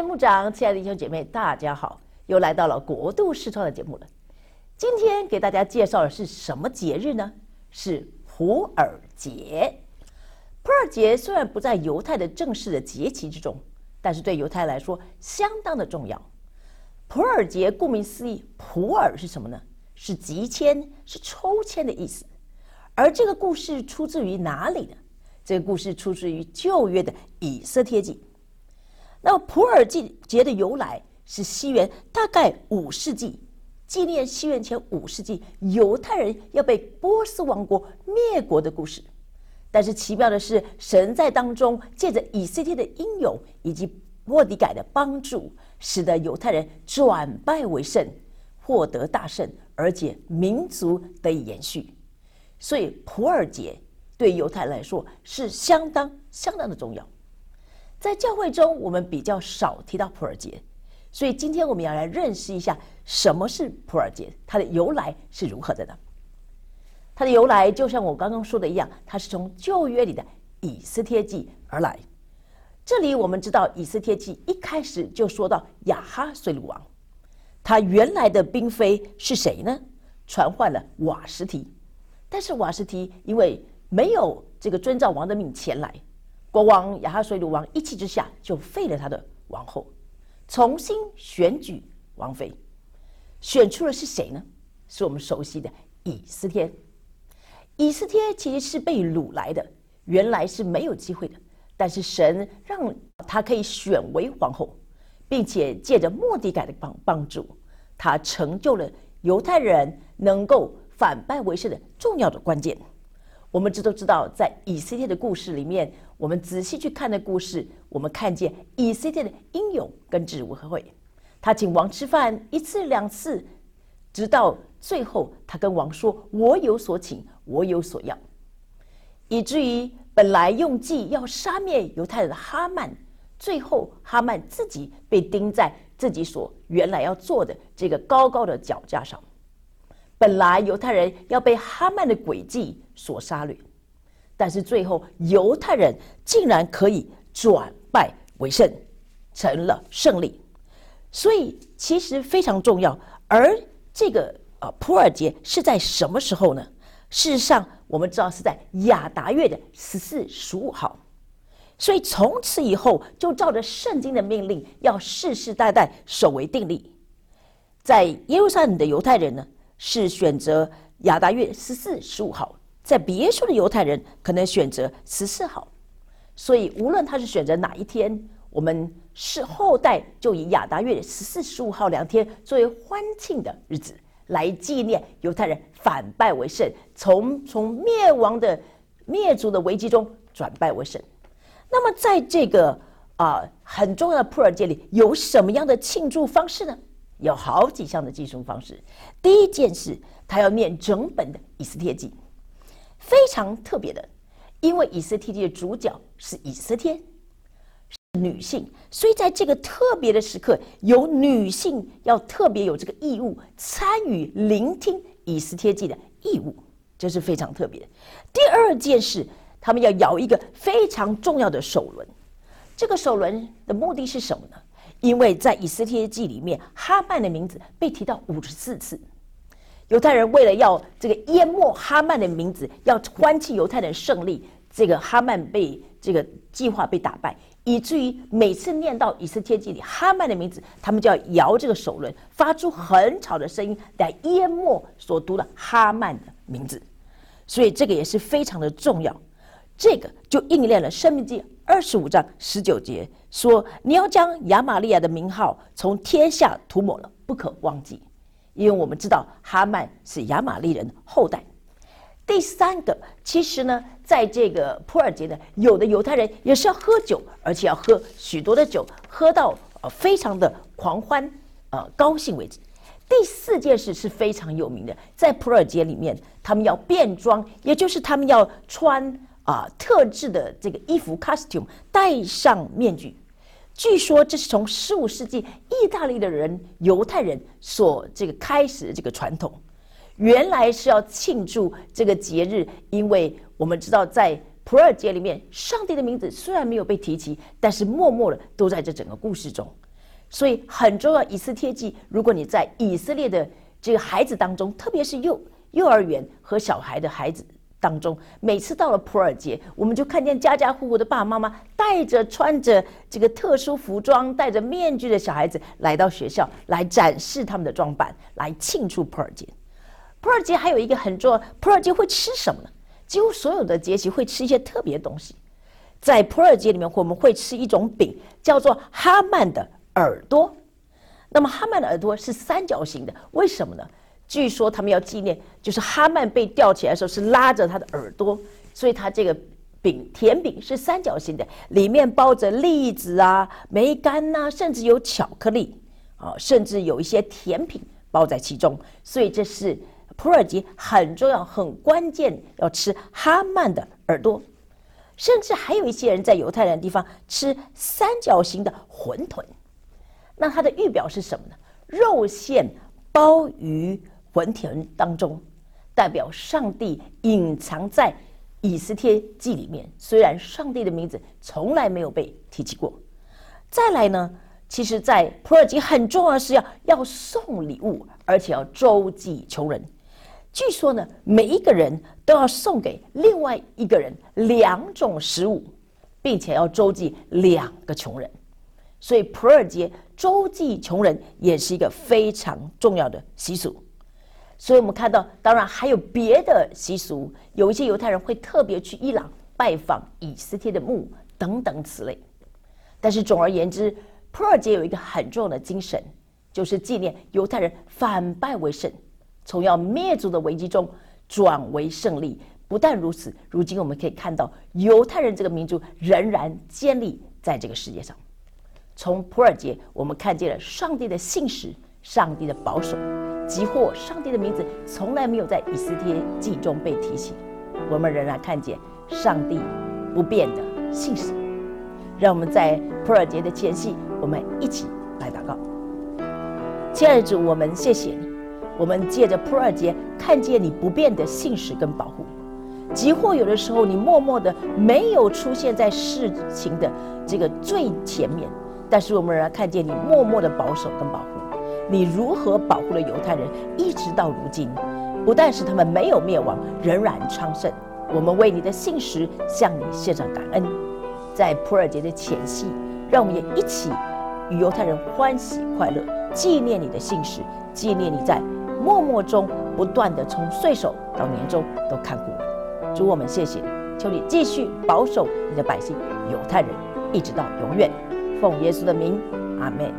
的牧长，亲爱的弟兄姐妹，大家好！又来到了国度视窗的节目了。今天给大家介绍的是什么节日呢？是普尔节。普尔节虽然不在犹太的正式的节期之中，但是对犹太来说相当的重要。普尔节顾名思义，普尔是什么呢？是集签，是抽签的意思。而这个故事出自于哪里呢？这个故事出自于旧约的以斯帖记。那么普尔节的由来是西元大概五世纪，纪念西元前五世纪犹太人要被波斯王国灭国的故事。但是奇妙的是，神在当中借着以色列的英勇以及莫迪改的帮助，使得犹太人转败为胜，获得大胜，而且民族得以延续。所以普尔节对犹太人来说是相当相当的重要。在教会中，我们比较少提到普尔节，所以今天我们要来认识一下什么是普尔节，它的由来是如何的呢？它的由来就像我刚刚说的一样，它是从旧约里的以斯帖记而来。这里我们知道，以斯帖记一开始就说到亚哈随鲁王，他原来的嫔妃是谁呢？传唤了瓦什提，但是瓦什提因为没有这个遵照王的命前来。国王亚哈水鲁王一气之下就废了他的王后，重新选举王妃，选出的是谁呢？是我们熟悉的以斯帖。以斯帖其实是被掳来的，原来是没有机会的，但是神让他可以选为皇后，并且借着莫迪改的帮帮助，他成就了犹太人能够反败为胜的重要的关键。我们知都知道，在以色列的故事里面，我们仔细去看的故事，我们看见以色列的英勇跟智慧。他请王吃饭一次两次，直到最后，他跟王说：“我有所请，我有所要。”以至于本来用计要杀灭犹太人的哈曼，最后哈曼自己被钉在自己所原来要做的这个高高的脚架上。本来犹太人要被哈曼的诡计所杀掠，但是最后犹太人竟然可以转败为胜，成了胜利。所以其实非常重要。而这个呃普尔节是在什么时候呢？事实上，我们知道是在亚达月的十四、十五号。所以从此以后，就照着圣经的命令，要世世代代守为定例。在耶路撒冷的犹太人呢？是选择亚达月十四、十五号，在别处的犹太人可能选择十四号，所以无论他是选择哪一天，我们是后代就以亚达月十四、十五号两天作为欢庆的日子，来纪念犹太人反败为胜，从从灭亡的灭族的危机中转败为胜。那么在这个啊很重要的普尔节里，有什么样的庆祝方式呢？有好几项的计数方式。第一件事，他要念整本的《以斯帖记》，非常特别的，因为《以斯帖记》的主角是以斯帖，女性，所以在这个特别的时刻，有女性要特别有这个义务参与聆听《以斯帖记》的义务，这是非常特别的。第二件事，他们要摇一个非常重要的首轮，这个首轮的目的是什么呢？因为在以斯帖记里面，哈曼的名字被提到五十四次。犹太人为了要这个淹没哈曼的名字，要欢庆犹太人胜利，这个哈曼被这个计划被打败，以至于每次念到以斯帖记里哈曼的名字，他们就要摇这个手轮，发出很吵的声音来淹没所读的哈曼的名字。所以这个也是非常的重要。这个就应验了《生命记》二十五章十九节，说你要将亚玛利亚的名号从天下涂抹了，不可忘记，因为我们知道哈曼是亚玛利人后代。第三个，其实呢，在这个普尔节呢，有的犹太人也是要喝酒，而且要喝许多的酒，喝到呃非常的狂欢，呃高兴为止。第四件事是非常有名的，在普尔节里面，他们要变装，也就是他们要穿。啊，特制的这个衣服 costume，戴上面具。据说这是从十五世纪意大利的人、犹太人所这个开始的这个传统。原来是要庆祝这个节日，因为我们知道在普尔节里面，上帝的名字虽然没有被提起，但是默默的都在这整个故事中。所以很重要。以斯帖记，如果你在以色列的这个孩子当中，特别是幼幼儿园和小孩的孩子当中，每次到了普尔节，我们就看见家家户户的爸爸妈妈带着穿着这个特殊服装、戴着面具的小孩子来到学校，来展示他们的装扮，来庆祝普尔节。普尔节还有一个很重要，普尔节会吃什么呢？几乎所有的节气会吃一些特别的东西。在普尔节里面，我们会吃一种饼，叫做哈曼的耳朵。那么哈曼的耳朵是三角形的，为什么呢？据说他们要纪念，就是哈曼被吊起来的时候是拉着他的耳朵，所以他这个饼甜饼是三角形的，里面包着栗子啊、梅干呐，甚至有巧克力啊，甚至有一些甜品包在其中。所以这是普尔节很重要、很关键要吃哈曼的耳朵。甚至还有一些人在犹太人的地方吃三角形的馄饨，那它的预表是什么呢？肉馅包于馄饨当中，代表上帝隐藏在以斯帖记里面。虽然上帝的名字从来没有被提起过。再来呢，其实，在普尔吉很重要的是要要送礼物，而且要周济穷人。据说呢，每一个人都要送给另外一个人两种食物，并且要周济两个穷人，所以普尔节周济穷人也是一个非常重要的习俗。所以我们看到，当然还有别的习俗，有一些犹太人会特别去伊朗拜访以斯帖的墓等等此类。但是总而言之，普尔节有一个很重要的精神，就是纪念犹太人反败为胜。从要灭族的危机中转为胜利，不但如此，如今我们可以看到犹太人这个民族仍然建立在这个世界上。从普尔节，我们看见了上帝的信实，上帝的保守，即或上帝的名字从来没有在以斯帖记中被提起，我们仍然看见上帝不变的信实。让我们在普尔节的前夕，我们一起来祷告。亲爱的主，我们谢谢你。我们借着普尔节看见你不变的信使跟保护，即或有的时候你默默的没有出现在事情的这个最前面，但是我们仍然看见你默默的保守跟保护。你如何保护了犹太人，一直到如今，不但是他们没有灭亡，仍然昌盛。我们为你的信实向你献上感恩。在普尔节的前夕，让我们也一起与犹太人欢喜快乐，纪念你的信实，纪念你在。默默中不断的从岁首到年终都看顾我，主我们谢谢你，求你继续保守你的百姓犹太人，一直到永远。奉耶稣的名，阿门。